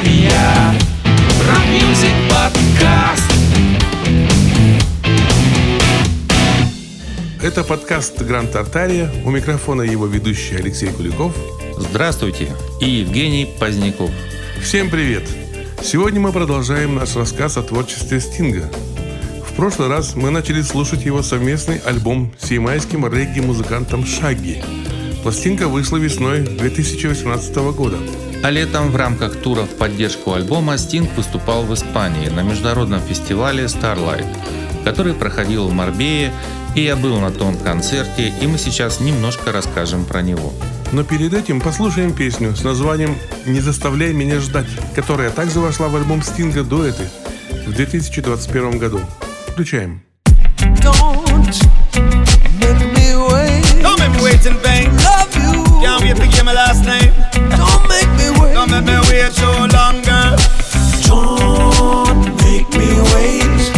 Артария Рок-мьюзик подкаст Это подкаст «Гранд Тартария». У микрофона его ведущий Алексей Куликов. Здравствуйте. И Евгений Поздняков. Всем привет! Сегодня мы продолжаем наш рассказ о творчестве Стинга. В прошлый раз мы начали слушать его совместный альбом с ямайским регги-музыкантом Шагги. Пластинка вышла весной 2018 года. А летом в рамках тура в поддержку альбома Стинг выступал в Испании на международном фестивале Starlight, который проходил в Марбее, и я был на том концерте, и мы сейчас немножко расскажем про него. Но перед этим послушаем песню с названием «Не заставляй меня ждать», которая также вошла в альбом Стинга «Дуэты» в 2021 году. Включаем. Don't make me wait. Don't make me wait in vain. Love you. Can't wait to get my last name. Make me wait so long, girl. Don't make me wait.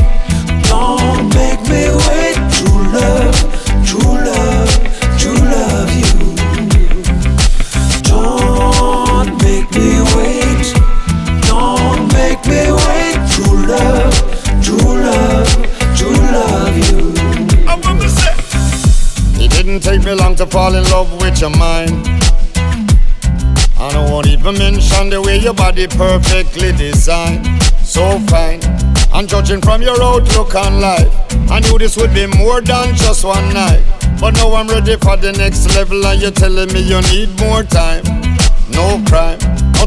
Don't make me wait. True love, true love, true love you. Don't make me wait. Don't make me wait. True love, true love, true love you. I want to say. It didn't take me long to fall in love with your mind. Mention the way your body perfectly designed. So fine. And judging from your outlook on life, I knew this would be more than just one night. But now I'm ready for the next level, and you're telling me you need more time. No crime,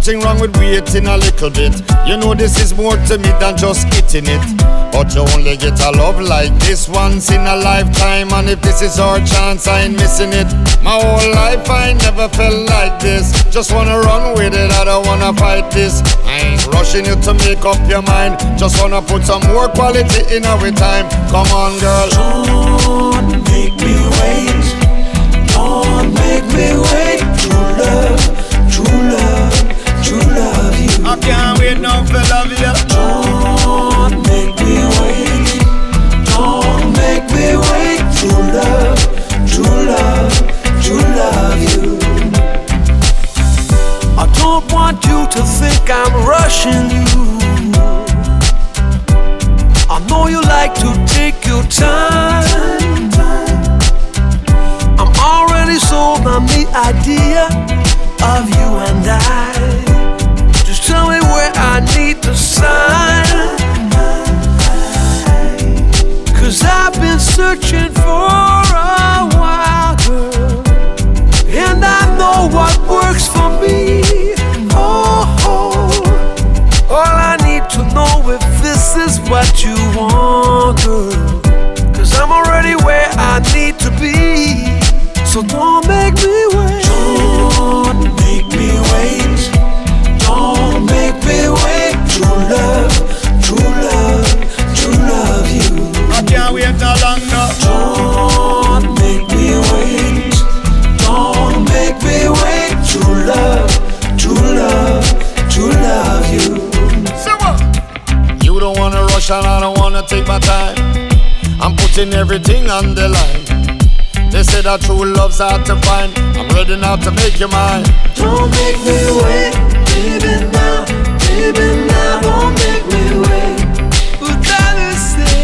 nothing wrong with waiting a little bit. You know this is more to me than just hitting it. But you only get a love like this once in a lifetime, and if this is our chance, I ain't missing it. My whole life I never felt like this. Just wanna run with it, I don't wanna fight this. I ain't rushing you to make up your mind. Just wanna put some more quality in our time. Come on, girl. Don't make me wait. Don't make me wait. True love, can't wait now for love you. Don't wanna rush and I don't wanna take my time. I'm putting everything on the line. They say that true love's hard to find. I'm ready now to make you mine. Don't make me wait, baby now, baby now. Don't make me wait. Say,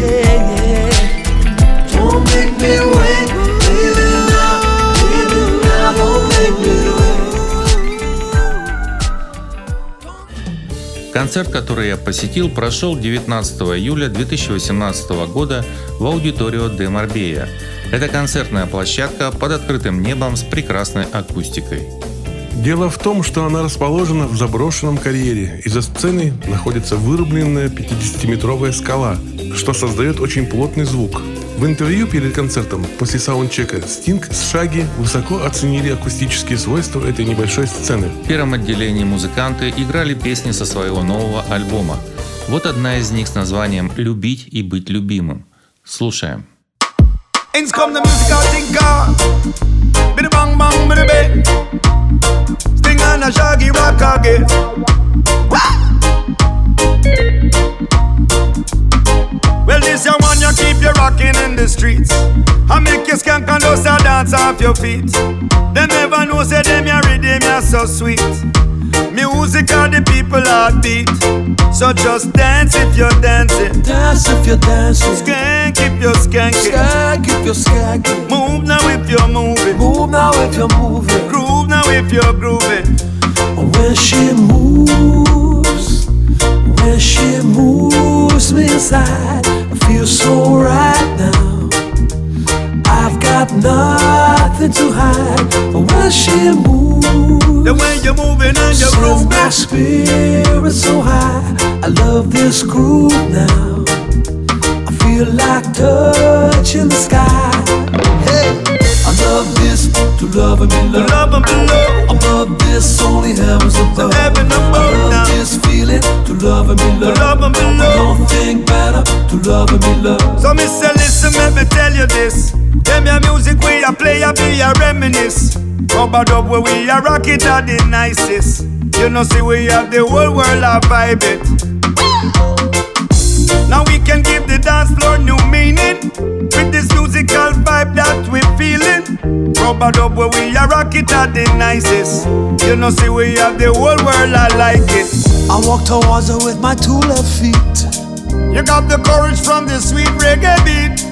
yeah, yeah. Don't make me wait, Концерт, который я посетил, прошел 19 июля 2018 года в аудиторио де Марбея. Это концертная площадка под открытым небом с прекрасной акустикой. Дело в том, что она расположена в заброшенном карьере, и за сценой находится вырубленная 50-метровая скала, что создает очень плотный звук. В интервью перед концертом после саундчека Стинг с Шаги высоко оценили акустические свойства этой небольшой сцены. В первом отделении музыканты играли песни со своего нового альбома. Вот одна из них с названием «Любить и быть любимым». Слушаем. Ins bang bang, bang. Sting and a shaggy rock again. You rocking in the streets. I make you skank and just a dance off your feet. Them never know say them your rhythm you so sweet. Music are the people heartbeat. So just dance if you're dancing. Dance if you're dancing. Skank if you're skanking. Skank if you're skanking. Move now if you're moving. Move now if you're moving. Groove now if you're grooving. When she moves, when she moves me inside, I feel so right now. I've got nothing to hide. But when she moves, The way you're moving and you're sends my grooving. spirit so high. I love this groove now. I feel like touching the sky. To love and be loved. love and below. Above this, only heavens above. heaven above I love now. this feeling to love and be loved. love and below. Don't think better to love and be loved. So me say listen, let me tell you this. Them your music we a play, a be a reminisce. Rubber dub where we a rock it at the nicest. You know see we have the whole world a vibe it. Now we can give the dance floor new meaning with this musical vibe that we're feeling. Rubber dub where we are rock it at the nicest. You know see we have the whole world I like it. I walk towards her with my two left feet. You got the courage from the sweet reggae beat.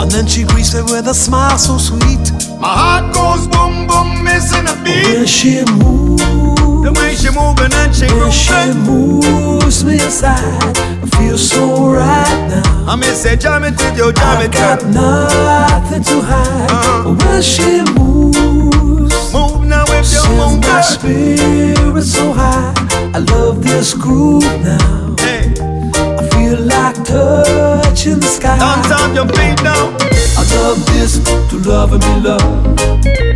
And then she greets me with a smile so sweet. My heart goes boom boom, missing a beat. When she moves, The way she moving and she when she grooving. moves me inside, I feel so right now. I may say jam it with your jam it, got nothing to hide. Uh-huh. When she moves, Move now if you move, my spirit so high. I love this groove now. Feel like touching the sky. dance on your feet now. I love this to love and be loved.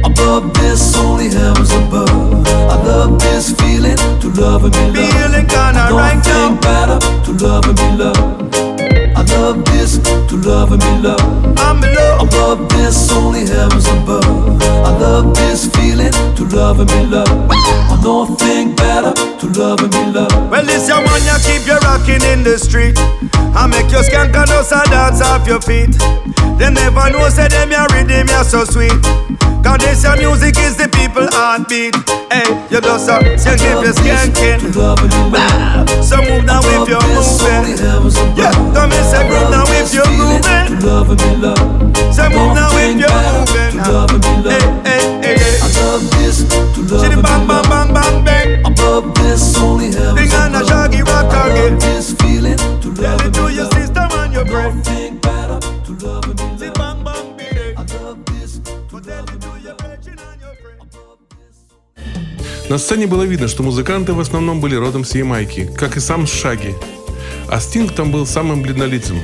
Above this, only heavens above. I love this feeling to love and be loved. Feeling kinda Don't right now. think better to love and be loved. I love this to love and be loved. I'm in love. Above this, only heavens above. I love this feeling to love and be loved. I don't think love and be loved. Well, this your one you keep you rocking in the street. I make your skank and us a dance off your feet. They never know say them your rhythm you so sweet. Cause this your music is the people heartbeat. Hey, you just a skank if you're skanking. love and be loved. So move now if you're moving. Yeah, come and say groove now if you're moving. To love and be loved. Say move now if you're moving. To love and be Hey, hey, hey, hey. I love this to love and be loved. bang bang bang bang bang. Above this, only heavens Big and a shaggy rock love this feeling to Tell love it and to your sister and your friend. Don't think better to love and be Chitty loved. bang bang bang. I love this to Tell love it and to be your loved. brethren and your friend. На сцене было видно, что музыканты в основном были родом с Ямайки, как и сам Шаги. А Стинг там был самым бледнолицым.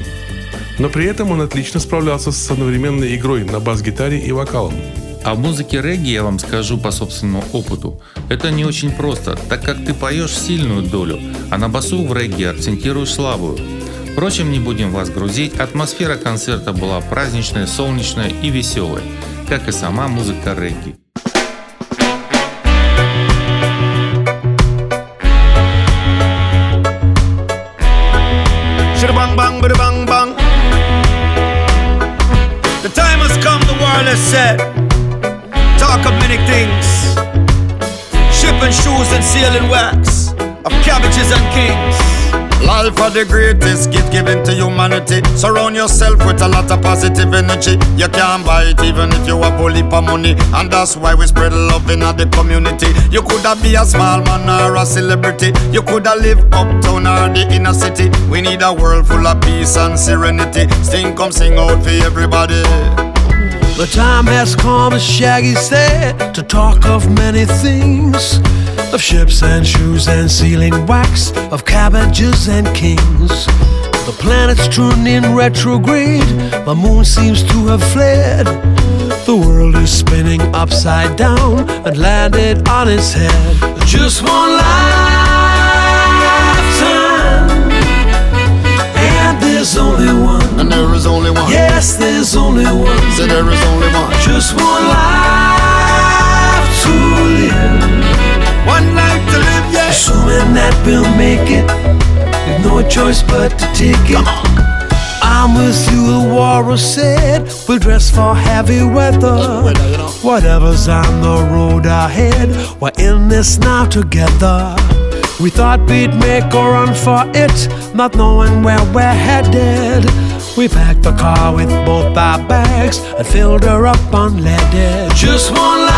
Но при этом он отлично справлялся с одновременной игрой на бас-гитаре и вокалом. А в музыке регги я вам скажу по собственному опыту. Это не очень просто, так как ты поешь сильную долю, а на басу в регги акцентируешь слабую. Впрочем, не будем вас грузить, атмосфера концерта была праздничная, солнечная и веселая, как и сама музыка регги. The. And sealing wax of cabbages and kings. Life are the greatest gift given to humanity. Surround yourself with a lot of positive energy. You can't buy it even if you have a heap of money. And that's why we spread love in the community. You could have be a small man or a celebrity. You could have live uptown or the inner city. We need a world full of peace and serenity. Sing, come sing out for everybody. The time has come, as Shaggy said, to talk of many things. Of ships and shoes and sealing wax, of cabbages and kings. The planets turned in retrograde, the moon seems to have fled. The world is spinning upside down and landed on its head. Just one lifetime, and there's only one. And there is only one. Yes, there's only one. Say there is only one. Just one life to live. Assuming that we'll make it, with no choice but to take it. I'm with you, the walrus said. We'll dress for heavy weather. Whatever's on the road ahead, we're in this now together. We thought we'd make a run for it, not knowing where we're headed. We packed the car with both our bags and filled her up unleaded. Just one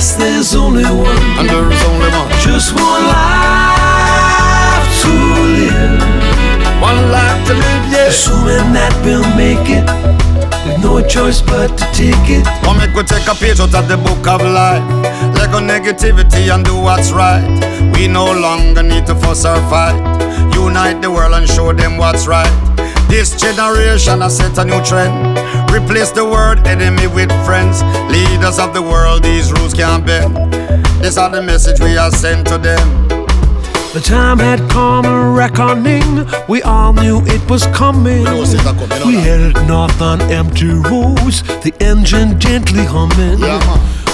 there's only one. And there is only one. Just one life to live. One life to live, yes. Assuming that we'll make it, with no choice but to take it. Come make we take a page out of the book of life. Let go negativity and do what's right. We no longer need to fuss or fight. Unite the world and show them what's right. This generation has set a new trend. Replace the word enemy with friends. Leaders of the world, these rules can't bend. This are the message we are sent to them. The time had come a reckoning. We all knew it was coming. know it's a coming, We no. headed north on empty roads, the engine gently humming. Yeah.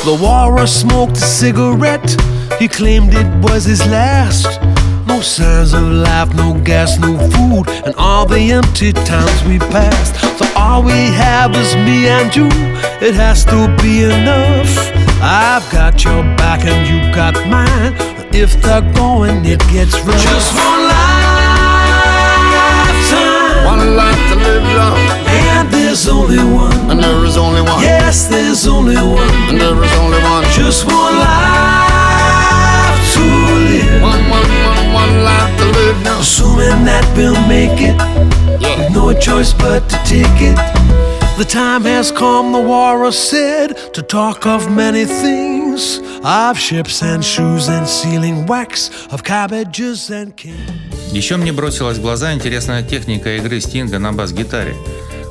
The walrus smoked a cigarette. He claimed it was his last. No signs of life, no gas, no food, and all the empty times we passed. So all we have is me and you. It has to be enough. I've got your back and you got mine. If they're going, it gets rough. Just one lifetime, One life to live, yeah. and there's only one. And there is only one. Yes, there's only one. And there is only one. Just one life live. One, one, one, one life to live now. Assuming that we'll make it, Yeah. no choice but to take it. The time has come, the walrus said, to talk of many things. Of ships and shoes and sealing wax, of cabbages and kings. Еще мне бросилась в глаза интересная техника игры Стинга на бас-гитаре.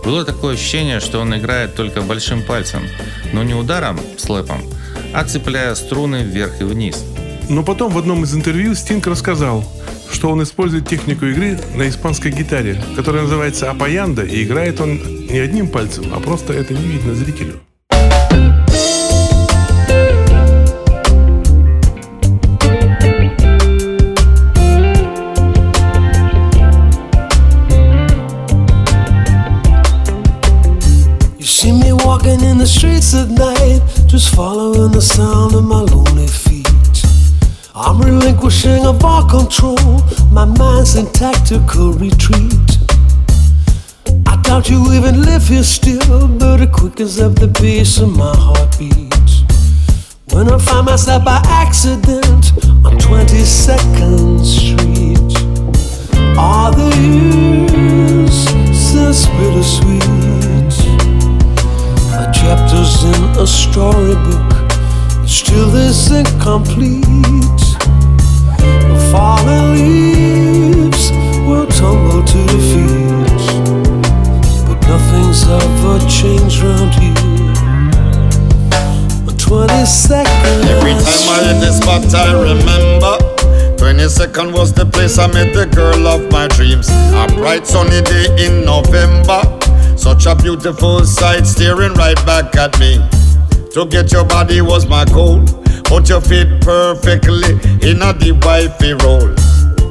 Было такое ощущение, что он играет только большим пальцем, но не ударом, слэпом, а цепляя струны вверх и вниз. Но потом в одном из интервью Стинг рассказал, что он использует технику игры на испанской гитаре, которая называется апаянда, и играет он не одним пальцем, а просто это не видно зрителю. You see me walking in the streets at night, just following the sound of my lonely feet. I'm relinquishing of all control, my mind's in tactical retreat. I doubt you even live here still, but it quickens up the pace of my heartbeat. When I find myself by accident on 22nd Street, all the years since bittersweet. The chapters in a storybook still is incomplete. The fallen leaves will tumble to defeat, but nothing's ever changed round here. On 22nd Every time I hit this spot, I remember. 22nd was the place I met the girl of my dreams. A bright sunny day in November. Such a beautiful sight staring right back at me. To get your body was my goal. But you fit perfectly in a deep wifey role.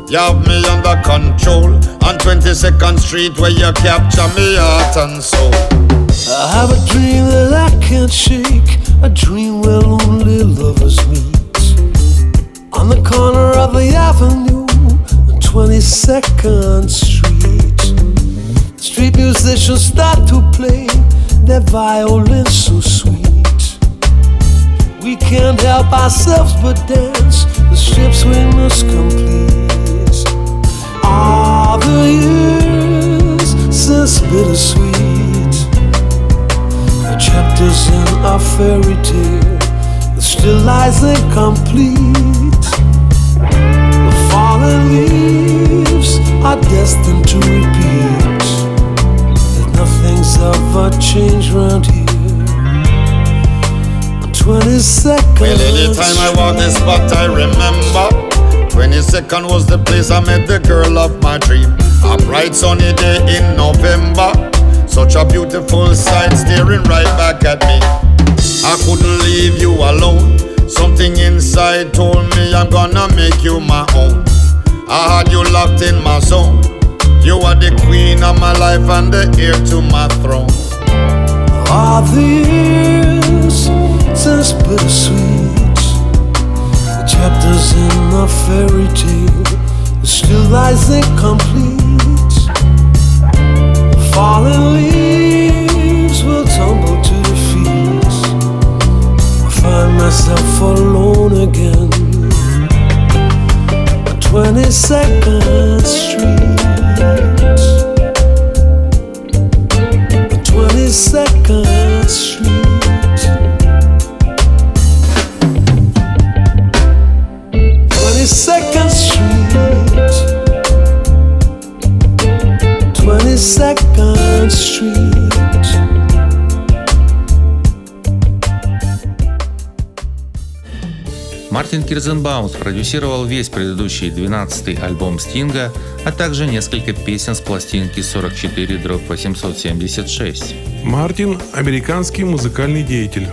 You have me under control on 22nd Street where you capture me heart and soul. I have a dream that I can't shake, a dream where only lovers meet. On the corner of the avenue, on 22nd Street. Street musicians start to play their violin so sweet. We can't help ourselves but dance the strips we must complete. All the years since bittersweet. The chapters in our fairy tale that still lies incomplete. The fallen leaves are destined to repeat. That nothing's ever changed round here. On 22nd. Well, anytime I walk this spot, I remember. 22nd was the place I met the girl of my dream. A bright sunny day in November. Such a beautiful sight staring right back at me. I couldn't leave you alone. Something inside told me I'm gonna make you my own. I had you locked in my zone. You are the queen of my life and the heir to my throne. Are the just bittersweet? The chapters in the fairy tale still lies incomplete. The fallen leaves will tumble to the defeat. I find myself alone again. 22nd Street. 22nd Кирзенбаум спродюсировал весь предыдущий 12-й альбом Стинга, а также несколько песен с пластинки 44 дробь 876. Мартин – американский музыкальный деятель.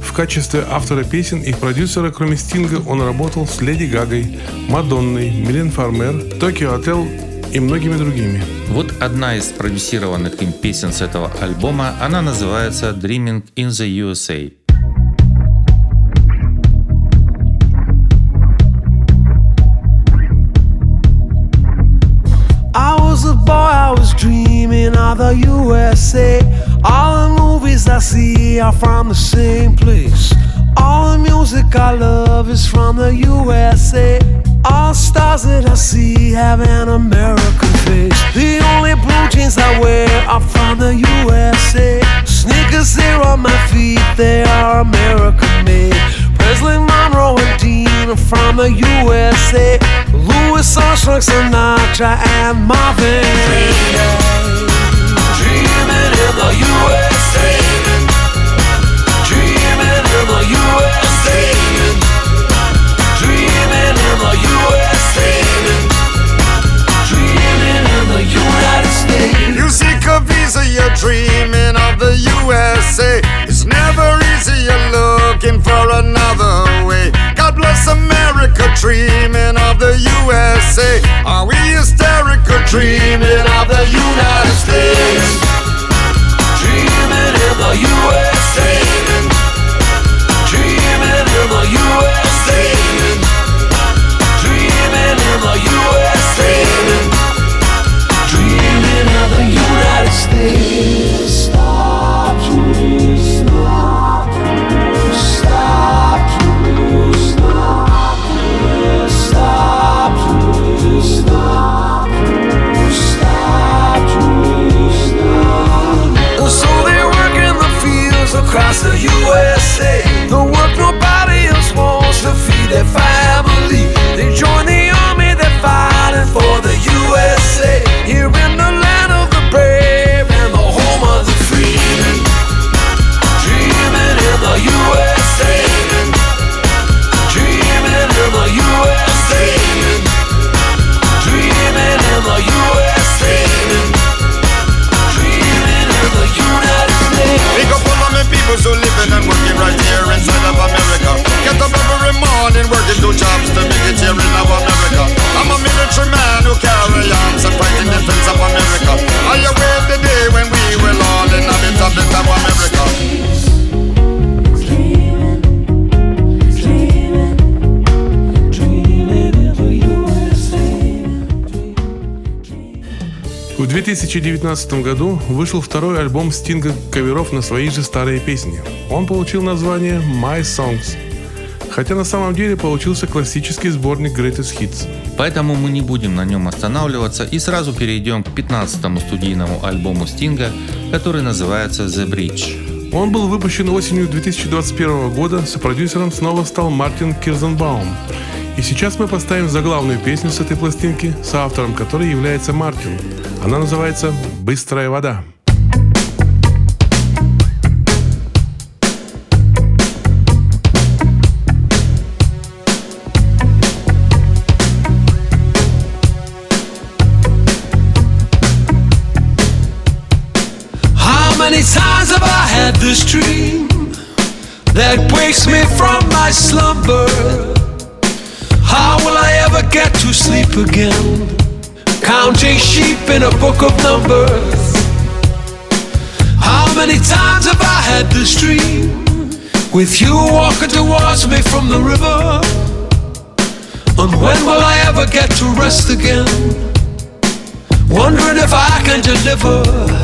В качестве автора песен и продюсера, кроме Стинга, он работал с Леди Гагой, Мадонной, Милен Фармер, Токио Отел и многими другими. Вот одна из продюсированных им песен с этого альбома, она называется «Dreaming in the USA». Dreaming of the USA. All the movies I see are from the same place. All the music I love is from the USA. All stars that I see have an American face. The only blue jeans I wear are from the USA. Sneakers there on my feet, they are American made. Presley Monroe and Dean are from the USA. Louis Armstrong, Sinatra, and Marvin. Dreaming in the USA. Dreaming in the USA. Dreaming in the USA. Dreaming in the United States. You seek a visa, you're dreaming of the USA. It's never easy, you're looking for another way. God bless America, dreaming of the USA. Are we hysterical, dreaming of the United States? The USA. Dreaming in the. Dreaming in the. Dreaming of the United States. 2019 году вышел второй альбом Стинга каверов на свои же старые песни. Он получил название My Songs, хотя на самом деле получился классический сборник Greatest Hits. Поэтому мы не будем на нем останавливаться и сразу перейдем к 15-му студийному альбому Стинга, который называется The Bridge. Он был выпущен осенью 2021 года, сопродюсером снова стал Мартин Кирзенбаум. И сейчас мы поставим заглавную песню с этой пластинки, соавтором которой является Мартин. Она называется «Быстрая вода». Many times have I had this dream? that wakes me from my slumber. How will I ever get to sleep again? Counting sheep in a book of numbers. How many times have I had this dream? With you walking towards me from the river. And when will I ever get to rest again? Wondering if I can deliver.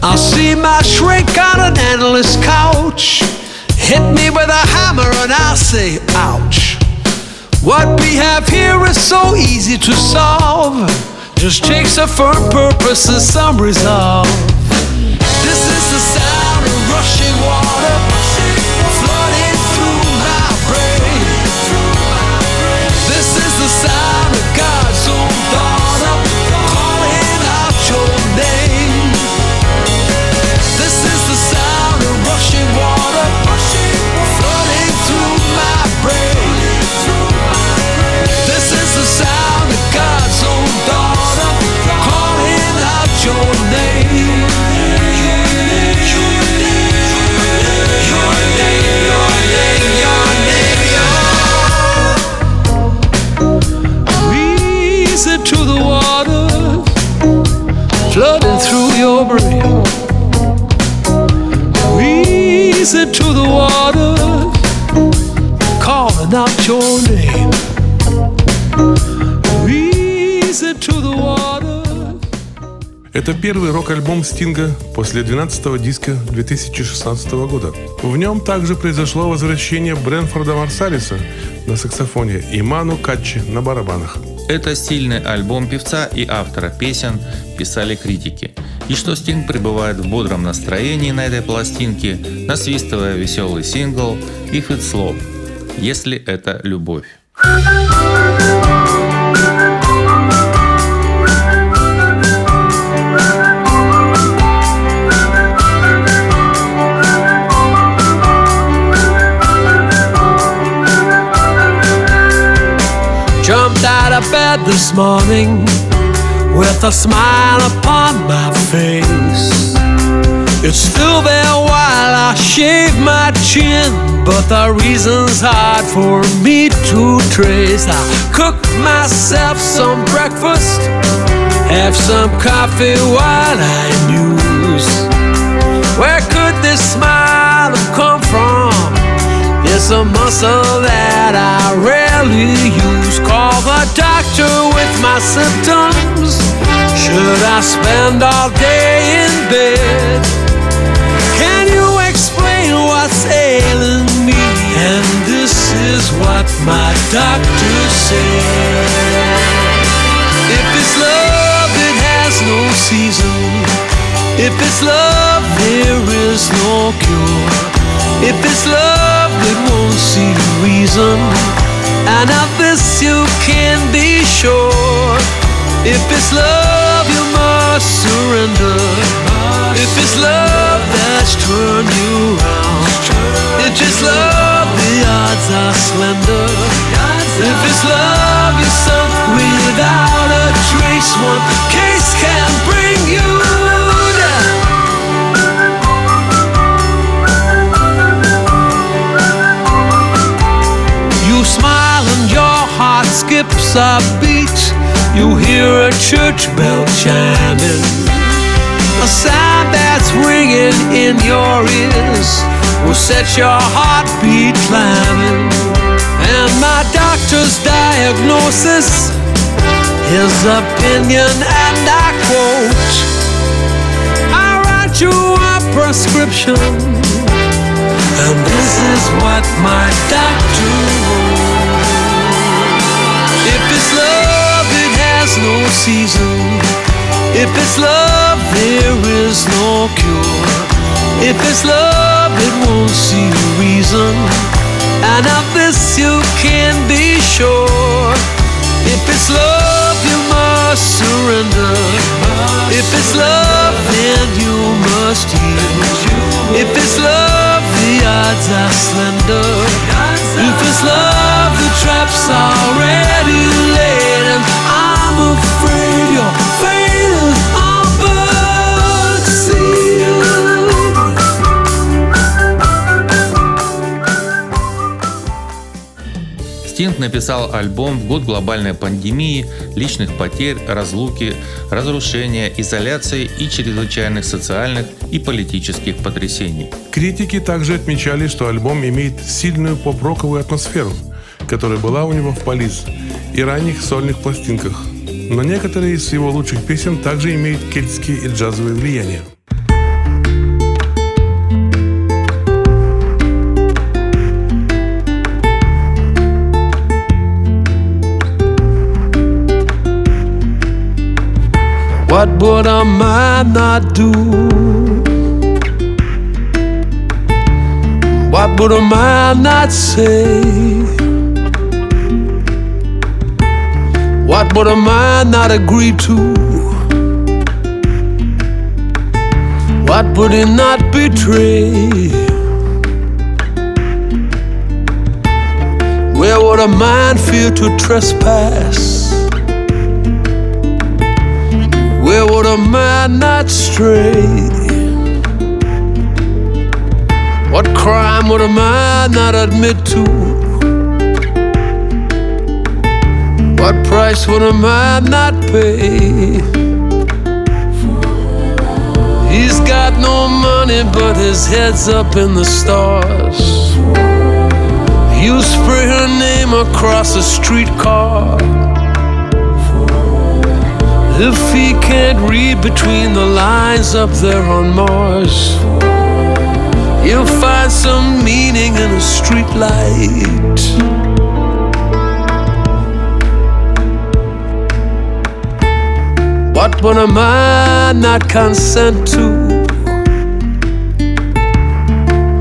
I see my shrink on an endless couch. Hit me with a hammer and I'll say, ouch. What we have here is so easy to solve. Just takes a firm purpose and some resolve. This is the Это первый рок-альбом Стинга после 12-го диска 2016 года. В нем также произошло возвращение Брэнфорда Марсалиса на саксофоне и Ману Катчи на барабанах. Это стильный альбом певца и автора песен, писали критики. И что Стинг пребывает в бодром настроении на этой пластинке, насвистывая веселый сингл «If It's Love», если это любовь. Bed this morning with a smile upon my face. It's still there while I shave my chin, but the reason's hard for me to trace. I cook myself some breakfast, have some coffee while I muse. Where could this smile have come from? It's a muscle that I rarely use. Call the doctor with my symptoms. Should I spend all day in bed? Can you explain what's ailing me? And this is what my doctor said. If it's love, it has no season. If it's love, there is no cure. If it's love, it won't see reason. And of this you can be sure. If it's love, you must surrender. If it's love that's turned you round. If it's love, the odds are slender. If it's love, you're sunk without a trace. One case skips a beat. You hear a church bell chiming. A sound that's ringing in your ears will set your heartbeat climbing. And my doctor's diagnosis, his opinion, and I quote I write you a prescription, and this is what my doctor. If it's love, it has no season. If it's love, there is no cure. If it's love, it won't see reason. And of this you can be sure. If it's love, you must surrender. If it's love, then you must yield. If it's love, the odds are slender. If it's love, the trap's already laid. And I'm afraid your написал альбом в год глобальной пандемии, личных потерь, разлуки, разрушения, изоляции и чрезвычайных социальных и политических потрясений. Критики также отмечали, что альбом имеет сильную поп-роковую атмосферу, которая была у него в «Полис» и ранних сольных пластинках. Но некоторые из его лучших песен также имеют кельтские и джазовые влияния. What would a man not do? What would a man not say? What would a man not agree to? What would he not betray? Where would a man fear to trespass? Where would a man not stray? What crime would a man not admit to? What price would a man not pay? He's got no money, but his head's up in the stars. You spray her name across a streetcar. If he can't read between the lines up there on Mars, you'll find some meaning in a street light. What would a man not consent to?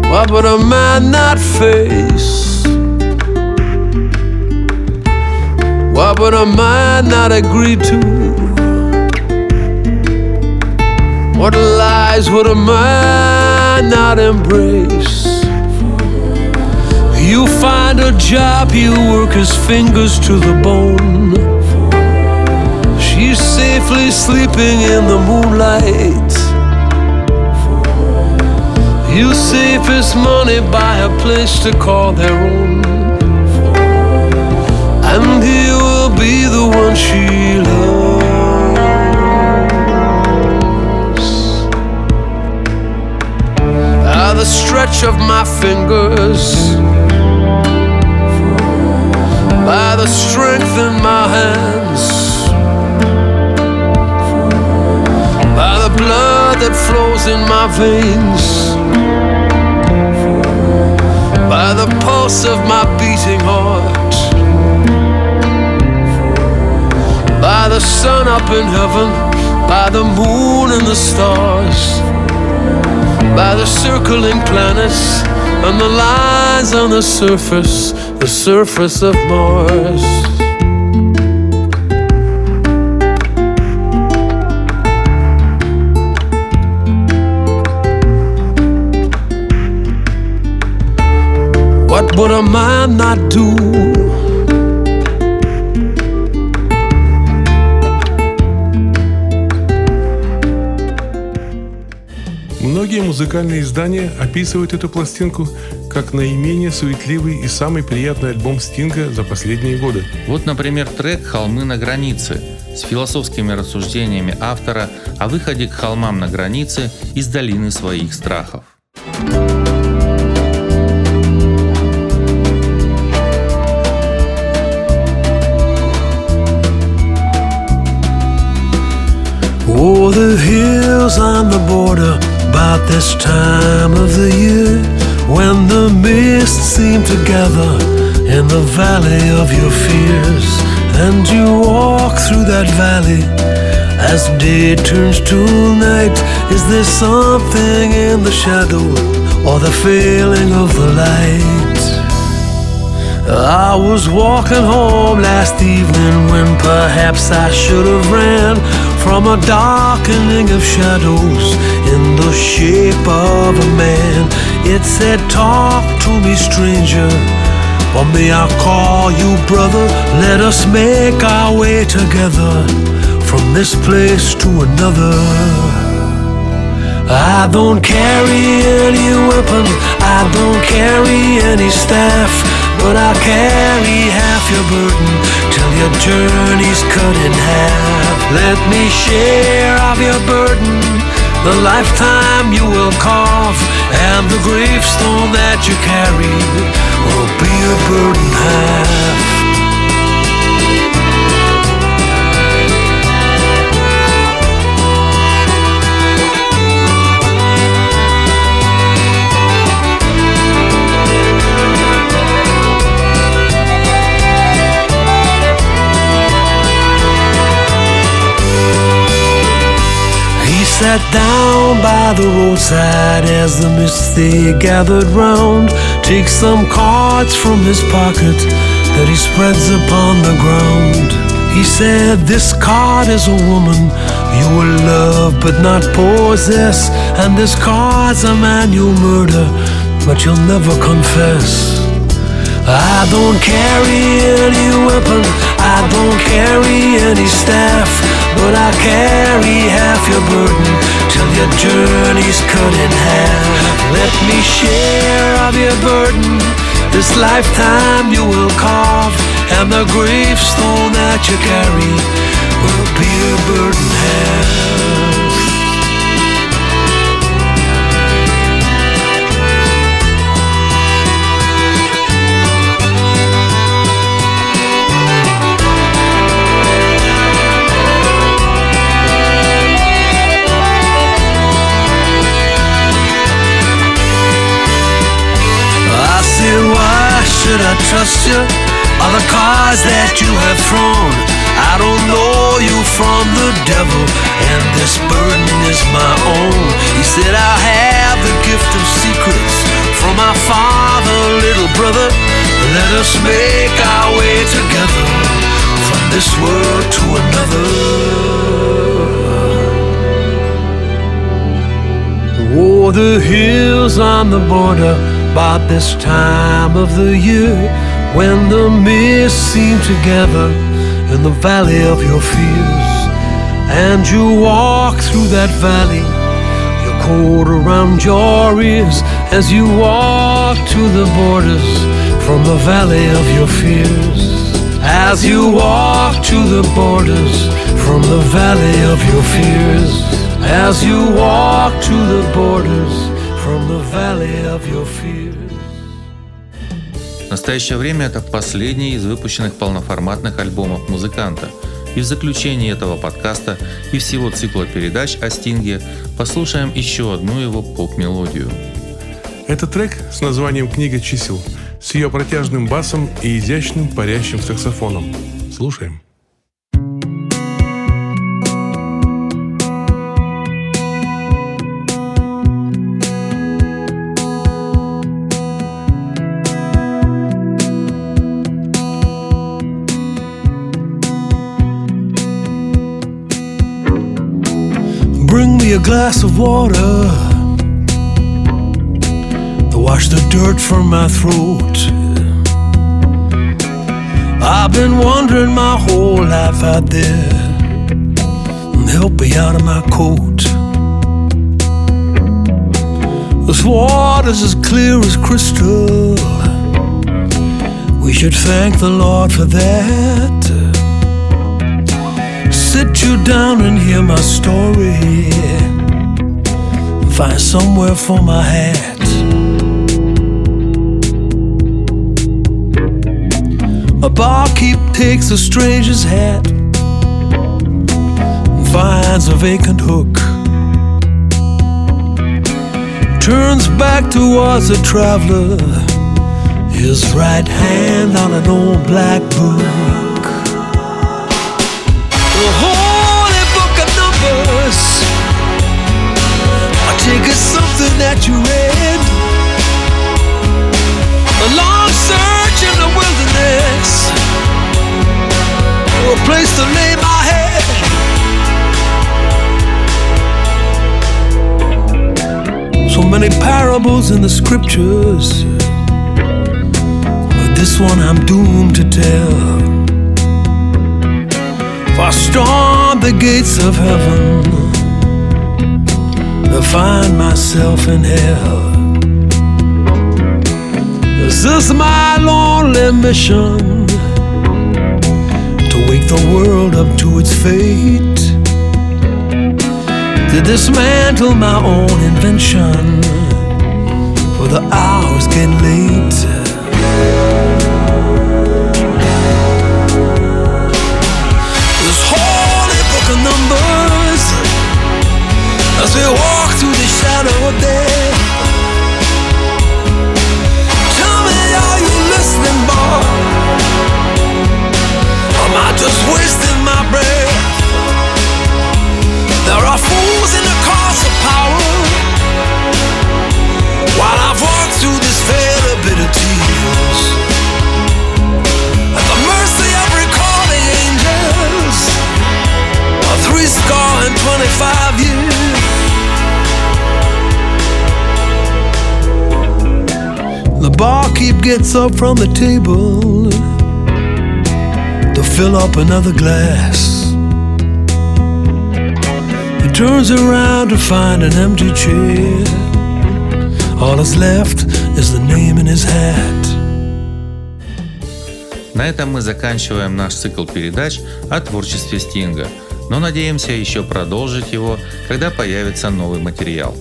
What would a man not face? What would a man not agree to? What lies would a man not embrace? You find a job, you work his fingers to the bone. She's safely sleeping in the moonlight. You save his money, buy a place to call their own. And he will be the one she loves. The stretch of my fingers, by the strength in my hands, by the blood that flows in my veins, by the pulse of my beating heart, by the sun up in heaven, by the moon and the stars by the circling planets and the lines on the surface, the surface of Mars. What would a man not do? Музыкальные издания описывают эту пластинку как наименее суетливый и самый приятный альбом Стинга за последние годы. Вот, например, трек «Холмы на границе». с философскими рассуждениями автора о выходе к холмам на границе из долины своих страхов. Oh, the hills on the border, about this time of the year, when the mists seem to gather in the valley of your fears, and you walk through that valley as day turns to night. Is there something in the shadow or the failing of the light? I was walking home last evening when perhaps I should have ran from a darkening of shadows in the shape of a man. It said, Talk to me, stranger, or may I call you brother? Let us make our way together from this place to another. I don't carry any weapon, I don't carry any staff, but I carry half your burden till your journey's cut in half. Let me share of your burden, the lifetime you will carve, and the gravestone that you carry will be a burden half. Sat down by the roadside as the mist they gathered round. Takes some cards from his pocket that he spreads upon the ground. He said, This card is a woman you will love but not possess. And this card's a man you'll murder, but you'll never confess. I don't carry any weapon, I don't carry any staff, but I carry half your burden till your journey's cut in half. Let me share of your burden, this lifetime you will carve, and the gravestone that you carry will be your burden half. The that you have thrown? I don't know you from the devil, and this burden is my own. He said, I have the gift of secrets from my father, little brother. Let us make our way together from this world to another. Oh, the hills on the border, by this time of the year, when the mist seem to gather in the valley of your fears, and you walk through that valley, your coat around your ears, as you walk to the borders from the valley of your fears. As you walk to the borders from the valley of your fears. As you walk to the borders from the valley of your fears. Настоящее время это последний из выпущенных полноформатных альбомов музыканта. И в заключении этого подкаста и всего цикла передач о Стинге послушаем еще одну его поп-мелодию. Это трек с названием «Книга чисел» с ее протяжным басом и изящным парящим саксофоном. Слушаем. Me a glass of water to wash the dirt from my throat. I've been wandering my whole life out there. And help me out of my coat. This water's as clear as crystal. We should thank the Lord for that. Sit you down and hear my story. Find somewhere for my hat. A barkeep takes a stranger's hat and finds a vacant hook. Turns back towards the traveler, his right hand on an old black book. The holy book of numbers. I take something that you read. A long search in the wilderness a place to lay my head. So many parables in the scriptures, but this one I'm doomed to tell. I storm the gates of heaven to find myself in hell. This is my lonely mission to wake the world up to its fate. To dismantle my own invention, for the hour's getting late. We walk through the shadow of death. Tell me, are you listening? Am I just wasting my breath? There are fools in the cause of power. While I've walked through this of tears, at the mercy of recalling angels, three and twenty-five years. The barkeep gets up from the table to fill up another glass. He turns around to find an empty chair. All that's left is the name in his hat. На этом мы заканчиваем наш цикл передач о творчестве Стинга, но надеемся еще продолжить его, когда появится новый материал.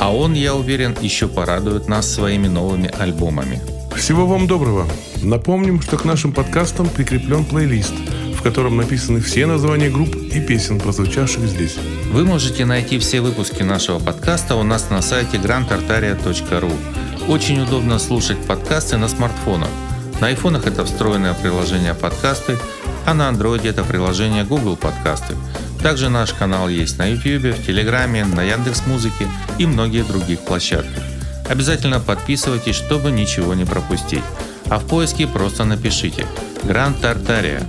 А он, я уверен, еще порадует нас своими новыми альбомами. Всего вам доброго. Напомним, что к нашим подкастам прикреплен плейлист, в котором написаны все названия групп и песен, прозвучавших здесь. Вы можете найти все выпуски нашего подкаста у нас на сайте grantartaria.ru. Очень удобно слушать подкасты на смартфонах. На айфонах это встроенное приложение подкасты, а на андроиде это приложение Google подкасты. Также наш канал есть на YouTube, в Телеграме, на Яндекс Музыке и многих других площадках. Обязательно подписывайтесь, чтобы ничего не пропустить. А в поиске просто напишите «Гранд Тартария».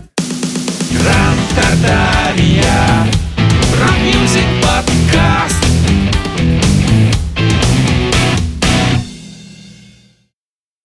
Гранд Тартария Рок-мюзик подкаст